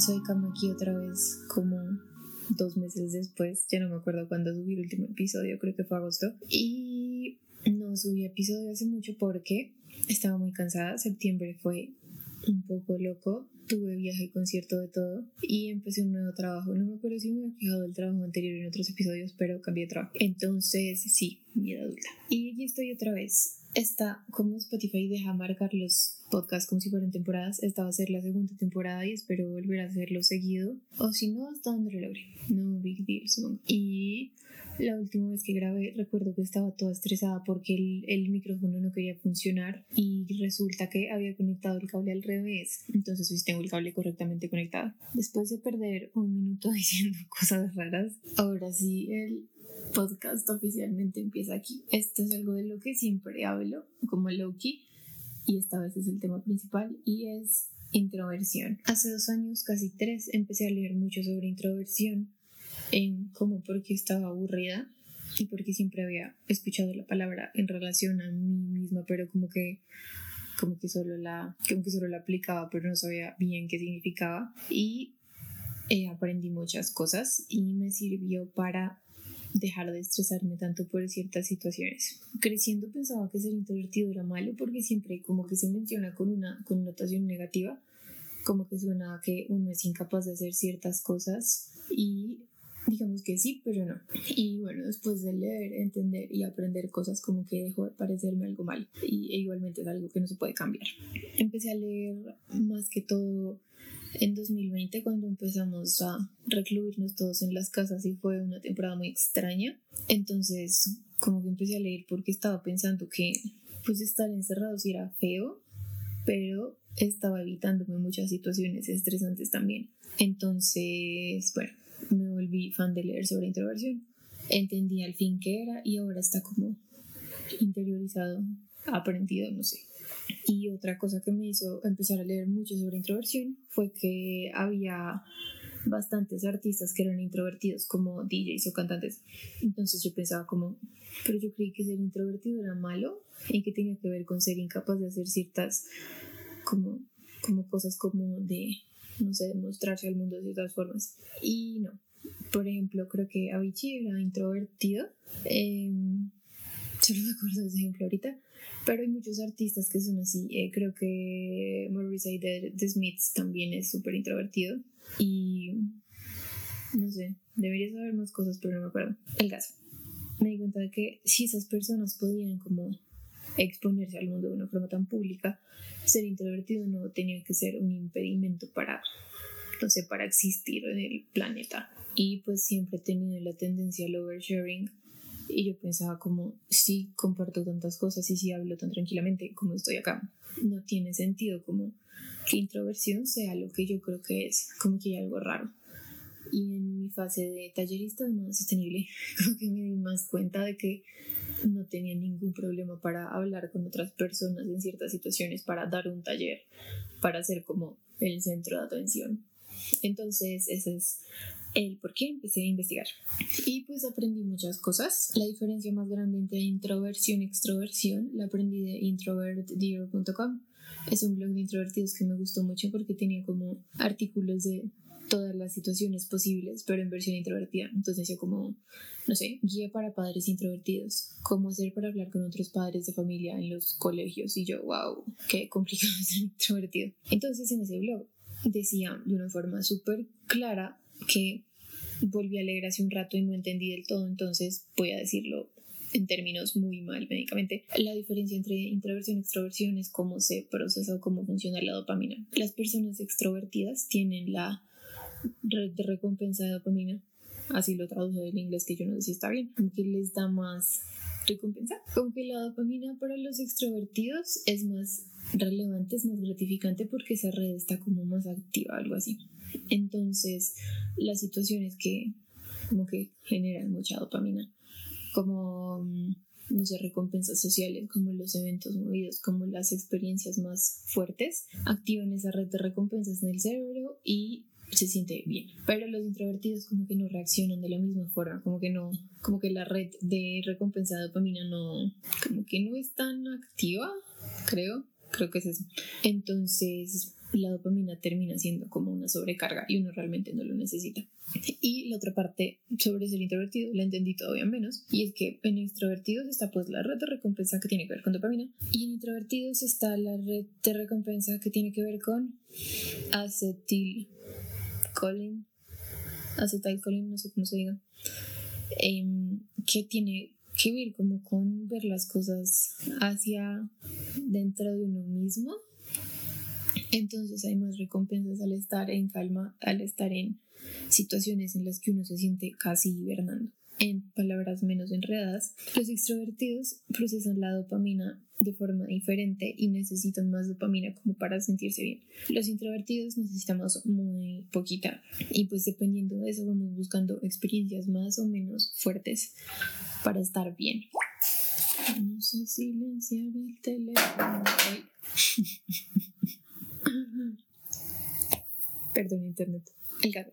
soy Kamaki otra vez como dos meses después, ya no me acuerdo cuándo subí el último episodio, creo que fue agosto. Y no subí episodio hace mucho porque estaba muy cansada, septiembre fue un poco loco, tuve viaje, concierto de todo y empecé un nuevo trabajo. No me acuerdo si me había quejado del trabajo anterior en otros episodios, pero cambié de trabajo. Entonces, sí, vida adulta. Y aquí estoy otra vez Está como Spotify deja marcar los podcasts como si fueran temporadas. Esta va a ser la segunda temporada y espero volver a hacerlo seguido. O si no, hasta donde lo logre. No big deal, supongo. Y la última vez que grabé, recuerdo que estaba toda estresada porque el, el, micrófono no quería funcionar y resulta que había conectado el cable al revés. Entonces hoy tengo el cable correctamente conectado. Después de perder un minuto diciendo cosas raras, ahora sí el podcast oficialmente empieza aquí. Esto es algo de lo que siempre hablo, como Loki, y esta vez es el tema principal, y es introversión. Hace dos años, casi tres, empecé a leer mucho sobre introversión, en como porque estaba aburrida y porque siempre había escuchado la palabra en relación a mí misma, pero como que como que solo la como que solo la aplicaba, pero no sabía bien qué significaba y eh, aprendí muchas cosas y me sirvió para dejar de estresarme tanto por ciertas situaciones. Creciendo pensaba que ser introvertido era malo porque siempre como que se menciona con una connotación negativa, como que suena que uno es incapaz de hacer ciertas cosas y digamos que sí, pero no. Y bueno, después de leer, entender y aprender cosas como que dejó de parecerme algo mal y e igualmente es algo que no se puede cambiar. Empecé a leer más que todo en 2020 cuando empezamos a recluirnos todos en las casas y fue una temporada muy extraña. Entonces, como que empecé a leer porque estaba pensando que pues estar encerrado sí era feo, pero estaba evitándome muchas situaciones estresantes también. Entonces, bueno, me volví fan de leer sobre introversión. Entendí al fin qué era y ahora está como interiorizado, aprendido, no sé. Y otra cosa que me hizo empezar a leer mucho sobre introversión fue que había bastantes artistas que eran introvertidos como DJs o cantantes. Entonces yo pensaba como, pero yo creí que ser introvertido era malo y que tenía que ver con ser incapaz de hacer ciertas como, como cosas como de, no sé, demostrarse al mundo de ciertas formas. Y no. Por ejemplo, creo que Avicii era introvertido. Eh, solo me acuerdo de ese ejemplo ahorita pero hay muchos artistas que son así. Eh, creo que Morrissey de Smiths también es súper introvertido. Y no sé, debería saber más cosas, pero no me acuerdo. El caso. Me di cuenta de que si esas personas podían como exponerse al mundo de una forma tan pública, ser introvertido no tenía que ser un impedimento para, no sé, para existir en el planeta. Y pues siempre he tenido la tendencia al oversharing y yo pensaba como, si comparto tantas cosas y si hablo tan tranquilamente como estoy acá, no tiene sentido como que introversión sea lo que yo creo que es, como que hay algo raro. Y en mi fase de tallerista no sostenible, creo que me di más cuenta de que no tenía ningún problema para hablar con otras personas en ciertas situaciones, para dar un taller, para ser como el centro de atención. Entonces, ese es el por qué empecé a investigar. Y pues aprendí muchas cosas. La diferencia más grande entre introversión y extroversión la aprendí de introvertdear.com. Es un blog de introvertidos que me gustó mucho porque tenía como artículos de todas las situaciones posibles, pero en versión introvertida. Entonces decía como, no sé, guía para padres introvertidos, cómo hacer para hablar con otros padres de familia en los colegios. Y yo, wow, qué complicado ser introvertido. Entonces en ese blog decía de una forma súper clara que volví a leer hace un rato y no entendí del todo, entonces voy a decirlo en términos muy mal médicamente. La diferencia entre introversión y extroversión es cómo se procesa o cómo funciona la dopamina. Las personas extrovertidas tienen la red de recompensa de dopamina, así lo traduzco del inglés que yo no sé si está bien, que les da más recompensa. Como que la dopamina para los extrovertidos es más relevante, es más gratificante porque esa red está como más activa, algo así. Entonces, las situaciones que como que generan mucha dopamina, como, mm, no recompensas sociales, como los eventos movidos, como las experiencias más fuertes, activan esa red de recompensas en el cerebro y se siente bien. Pero los introvertidos como que no reaccionan de la misma forma, como que no, como que la red de recompensa de dopamina no, como que no es tan activa, creo Creo que es eso. Entonces, la dopamina termina siendo como una sobrecarga y uno realmente no lo necesita. Y la otra parte sobre ser introvertido la entendí todavía menos y es que en extrovertidos está pues la red de recompensa que tiene que ver con dopamina y en introvertidos está la red de recompensa que tiene que ver con acetilcolin acetilcolin no sé cómo se diga em, que tiene que ver como con ver las cosas hacia dentro de uno mismo entonces hay más recompensas al estar en calma, al estar en situaciones en las que uno se siente casi hibernando. En palabras menos enredadas, los extrovertidos procesan la dopamina de forma diferente y necesitan más dopamina como para sentirse bien. Los introvertidos necesitamos muy poquita y pues dependiendo de eso vamos buscando experiencias más o menos fuertes para estar bien. Vamos a silenciar el teléfono. Perdón, internet. El gato.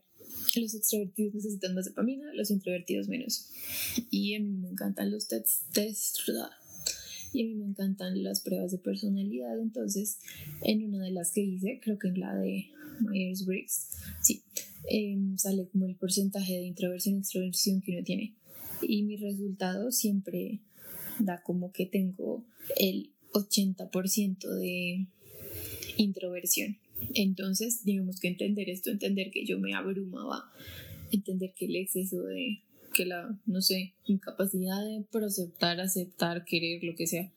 Los extrovertidos necesitan más dopamina, los introvertidos menos. Y a mí me encantan los tests, test, y a mí me encantan las pruebas de personalidad. Entonces, en una de las que hice, creo que en la de Myers-Briggs, sí, em, sale como el porcentaje de introversión y extroversión que uno tiene. Y mi resultado siempre da como que tengo el 80% de introversión. Entonces, digamos que entender esto, entender que yo me abrumaba, entender que el exceso de, que la, no sé, incapacidad de aceptar, aceptar, querer, lo que sea,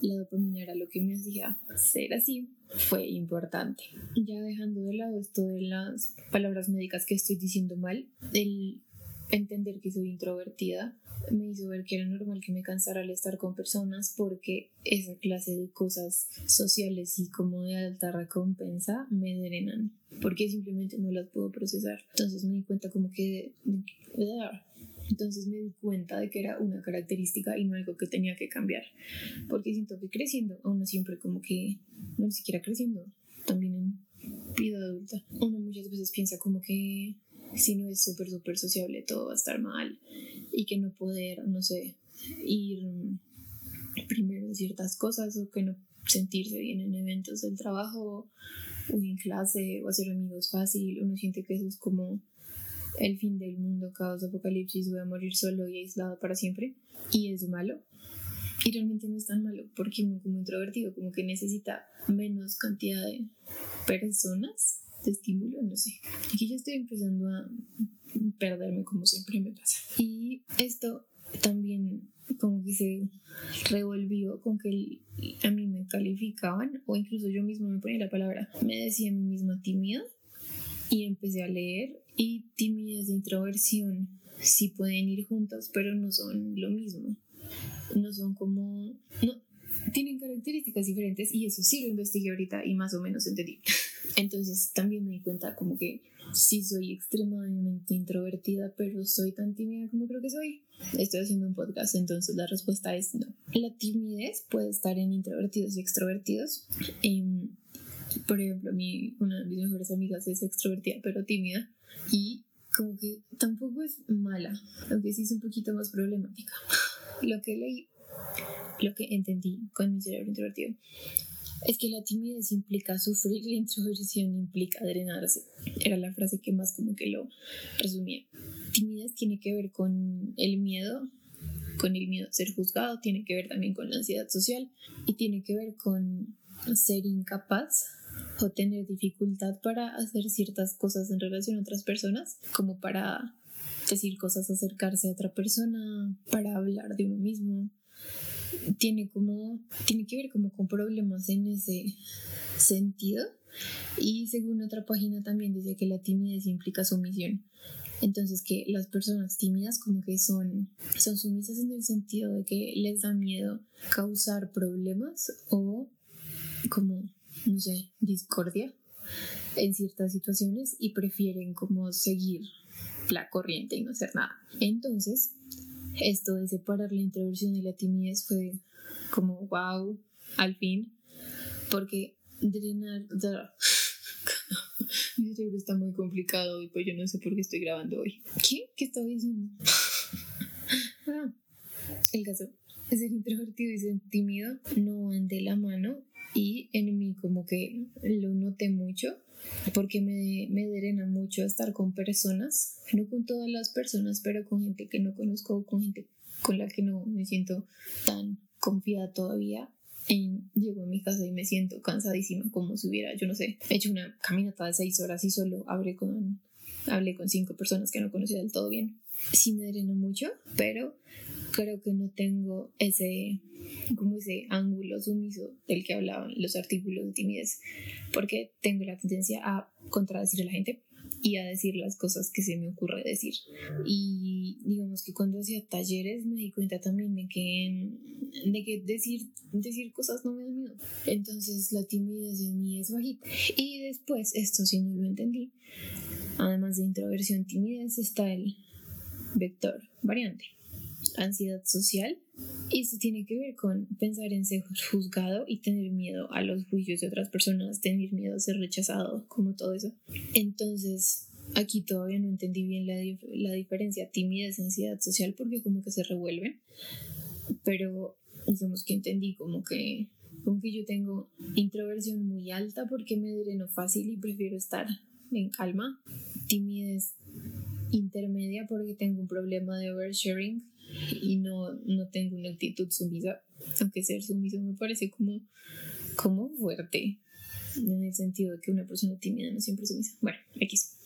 la dopamina era lo que me hacía ser así, fue importante. Ya dejando de lado esto de las palabras médicas que estoy diciendo mal, el entender que soy introvertida me hizo ver que era normal que me cansara al estar con personas porque esa clase de cosas sociales y como de alta recompensa me drenan porque simplemente no las puedo procesar. Entonces me di cuenta como que... Entonces me di cuenta de que era una característica y no algo que tenía que cambiar. Porque siento que creciendo, uno siempre como que, no ni siquiera creciendo, también en vida adulta, uno muchas veces piensa como que si no es súper, súper sociable, todo va a estar mal y que no poder, no sé, ir primero en ciertas cosas o que no sentirse bien en eventos del trabajo o en clase o hacer amigos fácil, uno siente que eso es como el fin del mundo, caos, apocalipsis, voy a morir solo y aislado para siempre y es malo. Y realmente no es tan malo porque uno como introvertido como que necesita menos cantidad de personas de estímulo, no sé. Aquí ya estoy empezando a perderme como siempre me pasa. Y esto también como que se revolvió con que a mí me calificaban o incluso yo mismo me ponía la palabra, me decía a mí misma tímida y empecé a leer y timidez e introversión sí pueden ir juntas pero no son lo mismo no son como no tienen características diferentes y eso sí lo investigué ahorita y más o menos entendí entonces también me di cuenta como que sí soy extremadamente introvertida, pero soy tan tímida como creo que soy. Estoy haciendo un podcast, entonces la respuesta es no. La timidez puede estar en introvertidos y extrovertidos. Em, por ejemplo, mi, una de mis mejores amigas es extrovertida, pero tímida. Y como que tampoco es mala, aunque sí es un poquito más problemática. Lo que leí, lo que entendí con mi cerebro introvertido es que la timidez implica sufrir, la introversión implica drenarse. Era la frase que más como que lo resumía. Timidez tiene que ver con el miedo, con el miedo a ser juzgado, tiene que ver también con la ansiedad social y tiene que ver con ser incapaz o tener dificultad para hacer ciertas cosas en relación a otras personas, como para decir cosas, acercarse a otra persona, para hablar de uno mismo, tiene como tiene que ver como con problemas en ese sentido. Y según otra página también dice que la timidez implica sumisión. Entonces que las personas tímidas como que son son sumisas en el sentido de que les da miedo causar problemas o como no sé discordia en ciertas situaciones y prefieren como seguir la corriente y no hacer nada. Entonces esto de separar la introversión y la timidez fue como wow, al fin, porque drenar, mi cerebro está muy complicado y pues yo no sé por qué estoy grabando hoy. ¿Qué? ¿Qué estaba diciendo? ah, el caso ser introvertido y ser tímido no van de la mano y en mí como que lo noté mucho porque me, me drena mucho estar con personas, no con todas las personas, pero con gente que no conozco con gente con la que no me siento tan confiada todavía. En, llego a mi casa y me siento cansadísima como si hubiera, yo no sé, hecho una caminata de seis horas y solo hablé con, hablé con cinco personas que no conocía del todo bien. Sí me dreno mucho, pero creo que no tengo ese, como ese ángulo sumiso del que hablaban los artículos de timidez, porque tengo la tendencia a contradecir a la gente y a decir las cosas que se me ocurre decir. Y digamos que cuando hacía talleres me di cuenta también de que, de que decir, decir cosas no me da miedo. Entonces la timidez en mí es bajita. Y después, esto sí no lo entendí, además de introversión, timidez, está el vector variante ansiedad social. Y eso tiene que ver con pensar en ser juzgado y tener miedo a los juicios de otras personas, tener miedo a ser rechazado, como todo eso. Entonces, aquí todavía no entendí bien la, la diferencia timidez, ansiedad social, porque como que se revuelven. Pero digamos que entendí como que, como yo tengo introversión muy alta porque me dreno fácil y prefiero estar en calma. Timidez intermedia porque tengo un problema de oversharing y no, no tengo una actitud sumisa, aunque ser sumiso me parece como, como fuerte, en el sentido de que una persona tímida no siempre es sumisa. Bueno, X.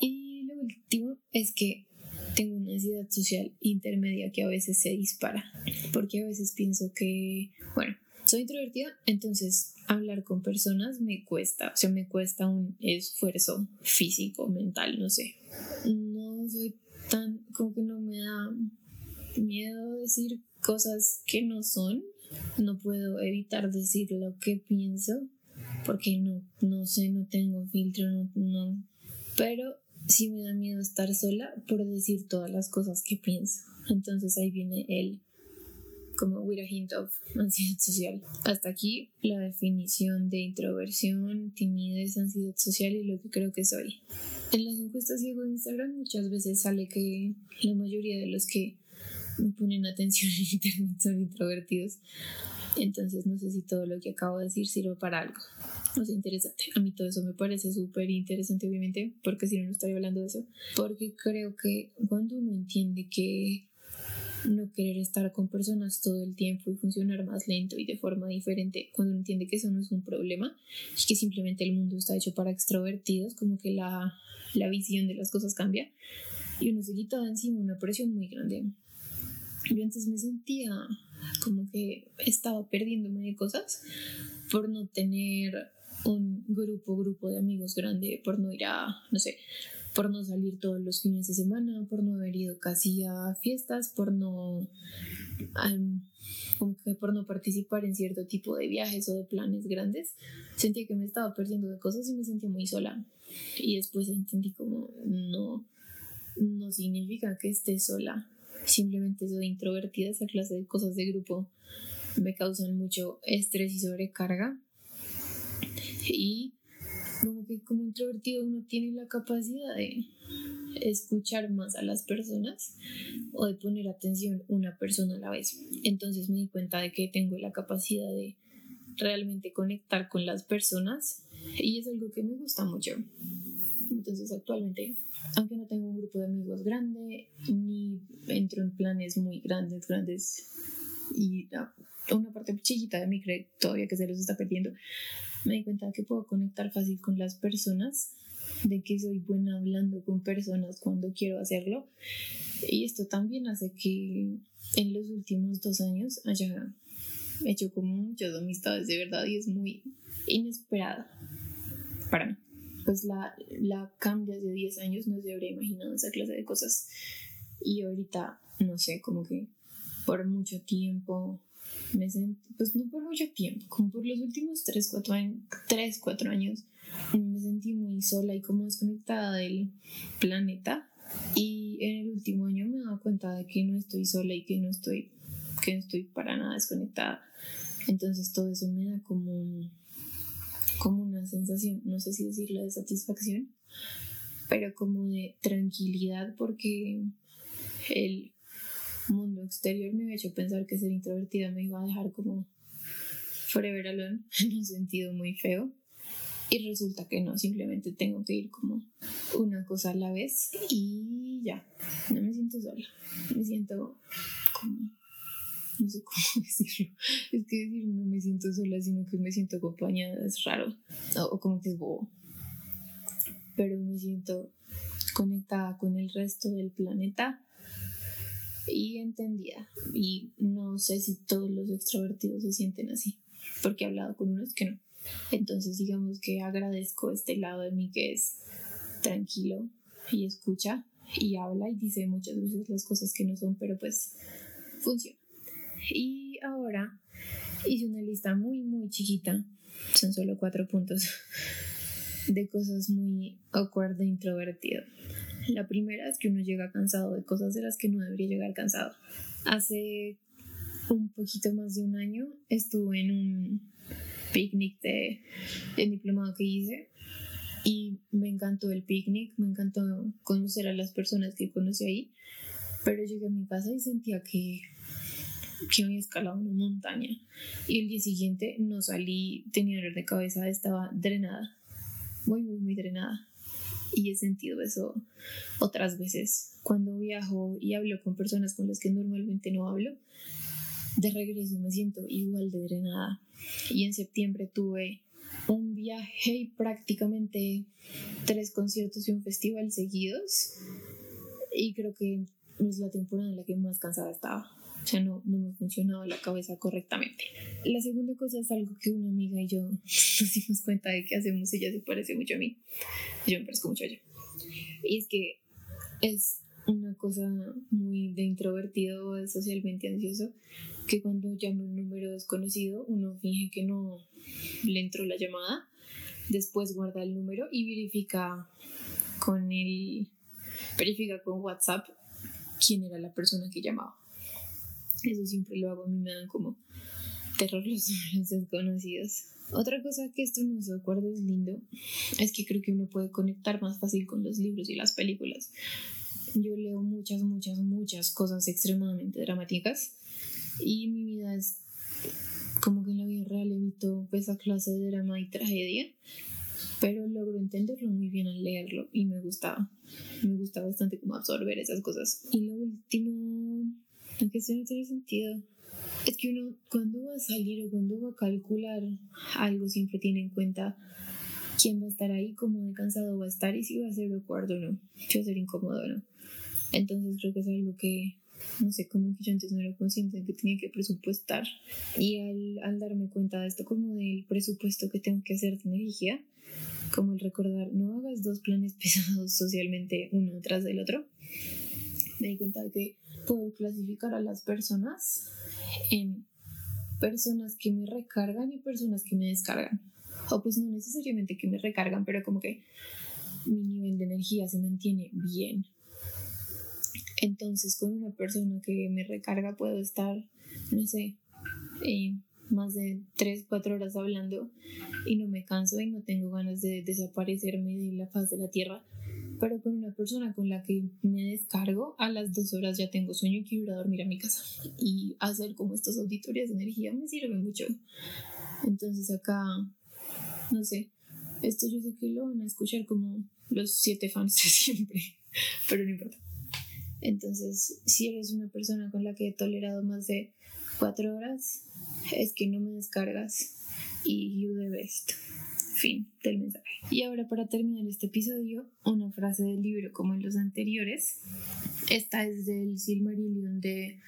Y lo último es que tengo una ansiedad social intermedia que a veces se dispara, porque a veces pienso que, bueno, soy introvertida, entonces hablar con personas me cuesta, o sea, me cuesta un esfuerzo físico, mental, no sé. No soy tan, como que no me da miedo decir cosas que no son. No puedo evitar decir lo que pienso porque no, no sé, no tengo filtro, no, no. Pero sí me da miedo estar sola por decir todas las cosas que pienso. Entonces ahí viene el como with a hint of ansiedad social. Hasta aquí la definición de introversión, timidez, ansiedad social y lo que creo que soy. En las encuestas ciego de Instagram muchas veces sale que la mayoría de los que me ponen atención en internet son introvertidos. Entonces no sé si todo lo que acabo de decir sirve para algo. No sé, interesante. A mí todo eso me parece súper interesante, obviamente, porque si no, no estaría hablando de eso. Porque creo que cuando uno entiende que no querer estar con personas todo el tiempo y funcionar más lento y de forma diferente cuando uno entiende que eso no es un problema y que simplemente el mundo está hecho para extrovertidos, como que la, la visión de las cosas cambia y uno se quita encima una presión muy grande. Yo antes me sentía como que estaba perdiéndome de cosas por no tener un grupo, grupo de amigos grande, por no ir a, no sé, por no salir todos los fines de semana, por no haber ido casi a fiestas, por no, por no participar en cierto tipo de viajes o de planes grandes, sentía que me estaba perdiendo de cosas y me sentía muy sola. Y después entendí como no, no significa que esté sola, simplemente soy introvertida, esa clase de cosas de grupo me causan mucho estrés y sobrecarga. Y que como introvertido uno tiene la capacidad de escuchar más a las personas o de poner atención una persona a la vez. Entonces me di cuenta de que tengo la capacidad de realmente conectar con las personas y es algo que me gusta mucho. Entonces actualmente, aunque no tengo un grupo de amigos grande, ni entro en planes muy grandes, grandes y una parte chiquita de mí cree todavía que se los está perdiendo, me di cuenta que puedo conectar fácil con las personas, de que soy buena hablando con personas cuando quiero hacerlo. Y esto también hace que en los últimos dos años haya hecho como muchas amistades de verdad y es muy inesperada para mí. Pues la, la cambia de 10 años no se habría imaginado esa clase de cosas. Y ahorita, no sé, como que por mucho tiempo me sentí, pues no por mucho tiempo, como por los últimos 3, 4 años, 3, 4 años, me sentí muy sola y como desconectada del planeta. Y en el último año me he dado cuenta de que no estoy sola y que no estoy, que no estoy para nada desconectada. Entonces todo eso me da como, como una sensación, no sé si decirla de satisfacción, pero como de tranquilidad porque el mundo exterior me había hecho pensar que ser introvertida me iba a dejar como forever alone en un sentido muy feo. Y resulta que no, simplemente tengo que ir como una cosa a la vez y ya, no me siento sola, me siento como, no sé cómo decirlo, es que decir no me siento sola, sino que me siento acompañada, es raro, o, como que es bobo, pero me siento conectada con el resto del planeta y entendida. Y no sé si todos los extrovertidos se sienten así, porque he hablado con unos que no. Entonces digamos que agradezco este lado de mí que es tranquilo y escucha y habla y dice muchas veces las cosas que no son, pero pues funciona. Y ahora hice una lista muy, muy chiquita, son solo cuatro puntos, de cosas muy awkward introvertido. La primera es que uno llega cansado de cosas de las que no debería llegar cansado. Hace un poquito más de un año estuve en un picnic de, de diplomado que hice y me encantó el picnic, me encantó conocer a las personas que conocí ahí, pero llegué a mi casa y sentía que, que había escalado una montaña y el día siguiente no salí, tenía dolor de cabeza, estaba drenada, muy, muy, muy drenada. Y he sentido eso otras veces. Cuando viajo y hablo con personas con las que normalmente no hablo, de regreso me siento igual de drenada. Y en septiembre tuve un viaje y prácticamente tres conciertos y un festival seguidos. Y creo que es la temporada en la que más cansada estaba. O sea, no, no me funcionaba la cabeza correctamente. La segunda cosa es algo que una amiga y yo nos dimos cuenta de que hacemos. Ella se parece mucho a mí. Yo me parezco mucho a ella. Y es que es una cosa muy de introvertido, de socialmente ansioso, que cuando llama un número desconocido, uno finge que no le entró la llamada, después guarda el número y verifica con el verifica con WhatsApp quién era la persona que llamaba. Eso siempre lo hago, a mí me dan como terror los números desconocidos. Otra cosa que esto no se acuerda es lindo es que creo que uno puede conectar más fácil con los libros y las películas. Yo leo muchas, muchas, muchas cosas extremadamente dramáticas y mi vida es como que en la vida real evito esa clase de drama y tragedia, pero logro entenderlo muy bien al leerlo y me gusta, me gusta bastante como absorber esas cosas. Y lo último, aunque eso no tiene sentido, es que uno cuando va a salir o cuando va a calcular algo siempre tiene en cuenta quién va a estar ahí, cómo de cansado va a estar y si va a ser acuerdo o no, si va a ser incómodo o no. Entonces creo que es algo que, no sé, como que yo antes no era consciente de que tenía que presupuestar. Y al, al darme cuenta de esto, como del presupuesto que tengo que hacer de energía, como el recordar, no hagas dos planes pesados socialmente uno tras del otro, me di cuenta de que puedo clasificar a las personas en personas que me recargan y personas que me descargan. O pues no necesariamente que me recargan, pero como que mi nivel de energía se mantiene bien. Entonces con una persona que me recarga puedo estar, no sé, eh, más de 3, 4 horas hablando y no me canso y no tengo ganas de desaparecerme de la faz de la tierra pero con una persona con la que me descargo, a las dos horas ya tengo sueño y quiero ir a dormir a mi casa. Y hacer como estas auditorías de energía me sirve mucho. Entonces acá, no sé, esto yo sé que lo van a escuchar como los siete fans de siempre, pero no importa. Entonces, si eres una persona con la que he tolerado más de cuatro horas, es que no me descargas y you the best. Fin del mensaje. Y ahora para terminar este episodio, una frase del libro como en los anteriores. Esta es del Silmarillion de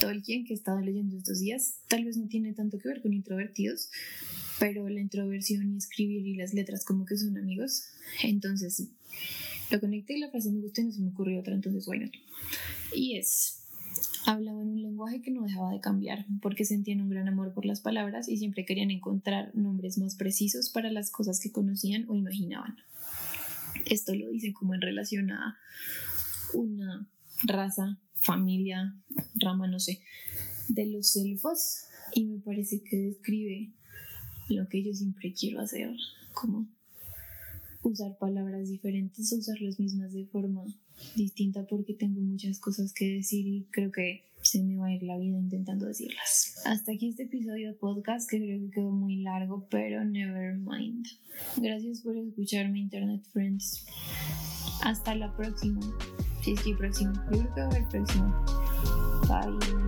Tolkien que he estado leyendo estos días. Tal vez no tiene tanto que ver con introvertidos, pero la introversión y escribir y las letras como que son amigos. Entonces lo conecté y la frase me gustó y no se me ocurrió otra, entonces bueno. Y es Hablaban un lenguaje que no dejaba de cambiar, porque sentían un gran amor por las palabras y siempre querían encontrar nombres más precisos para las cosas que conocían o imaginaban. Esto lo dicen como en relación a una raza, familia, rama, no sé, de los elfos y me parece que describe lo que yo siempre quiero hacer, como usar palabras diferentes, usar las mismas de forma distinta porque tengo muchas cosas que decir y creo que se me va a ir la vida intentando decirlas. Hasta aquí este episodio de podcast que creo que quedó muy largo, pero never mind. Gracias por escucharme, Internet Friends. Hasta la próxima. Si es que próximo. Yo creo que va a haber próximo. Bye.